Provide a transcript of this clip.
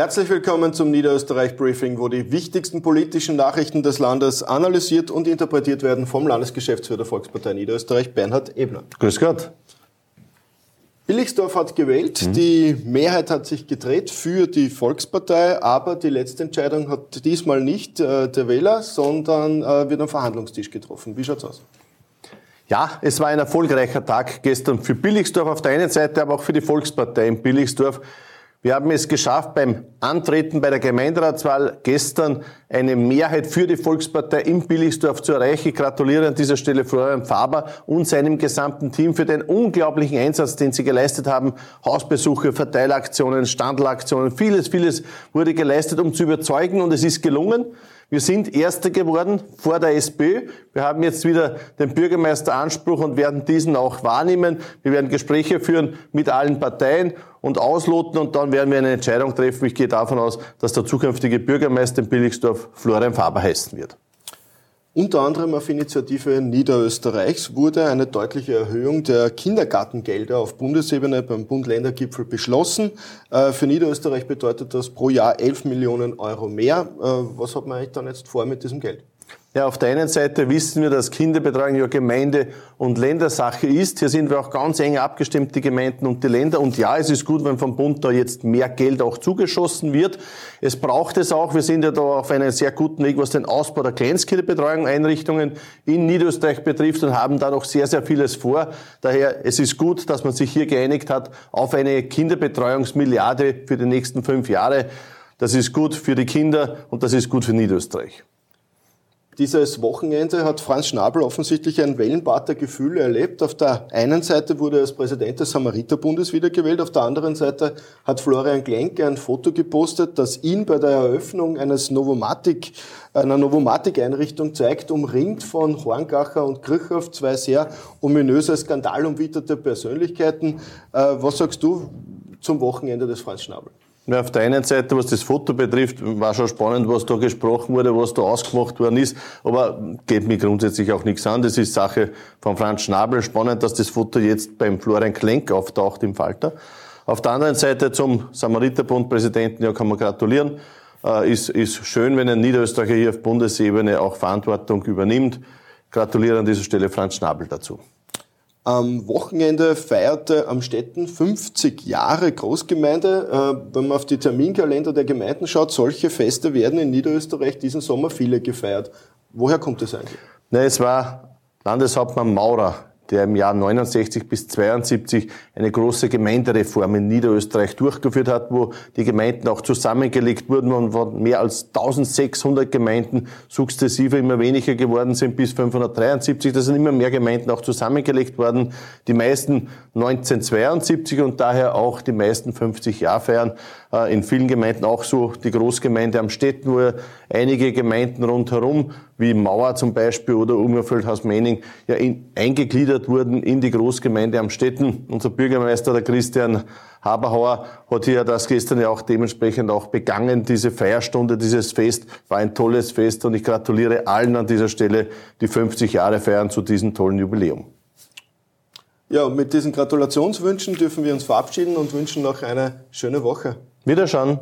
Herzlich willkommen zum Niederösterreich Briefing, wo die wichtigsten politischen Nachrichten des Landes analysiert und interpretiert werden vom Landesgeschäftsführer der Volkspartei Niederösterreich, Bernhard Ebner. Grüß Gott. Billigsdorf hat gewählt, mhm. die Mehrheit hat sich gedreht für die Volkspartei, aber die letzte Entscheidung hat diesmal nicht äh, der Wähler, sondern äh, wird am Verhandlungstisch getroffen. Wie schaut's aus? Ja, es war ein erfolgreicher Tag gestern für Billigsdorf auf der einen Seite, aber auch für die Volkspartei in Billigsdorf. Wir haben es geschafft, beim Antreten bei der Gemeinderatswahl gestern eine Mehrheit für die Volkspartei im Billigsdorf zu erreichen. Ich gratuliere an dieser Stelle Florian Faber und seinem gesamten Team für den unglaublichen Einsatz, den sie geleistet haben. Hausbesuche, Verteilaktionen, Standelaktionen, vieles, vieles wurde geleistet, um zu überzeugen und es ist gelungen. Wir sind Erster geworden vor der SPÖ. Wir haben jetzt wieder den Bürgermeisteranspruch und werden diesen auch wahrnehmen. Wir werden Gespräche führen mit allen Parteien und ausloten und dann werden wir eine Entscheidung treffen. Ich gehe davon aus, dass der zukünftige Bürgermeister in Billigsdorf Florian Faber heißen wird. Unter anderem auf Initiative Niederösterreichs wurde eine deutliche Erhöhung der Kindergartengelder auf Bundesebene beim Bund-Länder-Gipfel beschlossen. Äh, für Niederösterreich bedeutet das pro Jahr 11 Millionen Euro mehr. Äh, was hat man eigentlich dann jetzt vor mit diesem Geld? Ja, auf der einen Seite wissen wir, dass Kinderbetreuung ja Gemeinde- und Ländersache ist. Hier sind wir auch ganz eng abgestimmt, die Gemeinden und die Länder. Und ja, es ist gut, wenn vom Bund da jetzt mehr Geld auch zugeschossen wird. Es braucht es auch. Wir sind ja da auf einem sehr guten Weg, was den Ausbau der Kleinstkinderbetreuung Einrichtungen in Niederösterreich betrifft und haben da noch sehr, sehr vieles vor. Daher, es ist gut, dass man sich hier geeinigt hat auf eine Kinderbetreuungsmilliarde für die nächsten fünf Jahre. Das ist gut für die Kinder und das ist gut für Niederösterreich. Dieses Wochenende hat Franz Schnabel offensichtlich ein Wellenbad der Gefühle erlebt. Auf der einen Seite wurde er als Präsident des Samariterbundes wiedergewählt, auf der anderen Seite hat Florian Klenke ein Foto gepostet, das ihn bei der Eröffnung eines Novomatic, einer Novomatic-Einrichtung zeigt, umringt von Horngacher und Kirchhoff, zwei sehr ominöse, skandalumwitterte Persönlichkeiten. Äh, was sagst du zum Wochenende des Franz Schnabel? Ja, auf der einen Seite, was das Foto betrifft, war schon spannend, was da gesprochen wurde, was da ausgemacht worden ist. Aber geht mir grundsätzlich auch nichts an. Das ist Sache von Franz Schnabel. Spannend, dass das Foto jetzt beim Florian Klenk auftaucht im Falter. Auf der anderen Seite zum Samariterbund-Präsidenten, ja, kann man gratulieren. Äh, ist, ist schön, wenn ein Niederösterreicher hier auf Bundesebene auch Verantwortung übernimmt. Gratuliere an dieser Stelle Franz Schnabel dazu. Am Wochenende feierte Amstetten 50 Jahre Großgemeinde. Äh, wenn man auf die Terminkalender der Gemeinden schaut, solche Feste werden in Niederösterreich diesen Sommer viele gefeiert. Woher kommt das eigentlich? Na, es war Landeshauptmann Maurer, der im Jahr 69 bis 72 eine große Gemeindereform in Niederösterreich durchgeführt hat, wo die Gemeinden auch zusammengelegt wurden und von mehr als 1600 Gemeinden sukzessive immer weniger geworden sind bis 573. Da sind immer mehr Gemeinden auch zusammengelegt worden. Die meisten 1972 und daher auch die meisten 50 Jahre feiern. Äh, in vielen Gemeinden auch so die Großgemeinde am Städten, wo einige Gemeinden rundherum, wie Mauer zum Beispiel oder Ungerfeld-Haus-Mening, ja in, eingegliedert wurden in die Großgemeinde am Städten. Unser Bürgermeister, der Christian Haberhauer, hat hier das gestern ja auch dementsprechend auch begangen. Diese Feierstunde, dieses Fest war ein tolles Fest und ich gratuliere allen an dieser Stelle, die 50 Jahre feiern zu diesem tollen Jubiläum. Ja, mit diesen Gratulationswünschen dürfen wir uns verabschieden und wünschen noch eine schöne Woche. Wiederschauen.